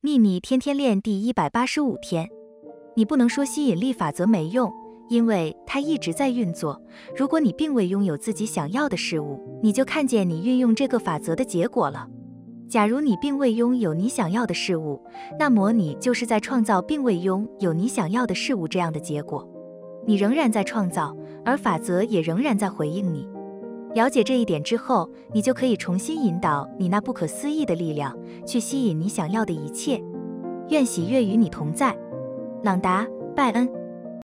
秘密天天练第一百八十五天，你不能说吸引力法则没用，因为它一直在运作。如果你并未拥有自己想要的事物，你就看见你运用这个法则的结果了。假如你并未拥有你想要的事物，那么你就是在创造并未拥有你想要的事物这样的结果。你仍然在创造，而法则也仍然在回应你。了解这一点之后，你就可以重新引导你那不可思议的力量，去吸引你想要的一切。愿喜悦与你同在，朗达·拜恩。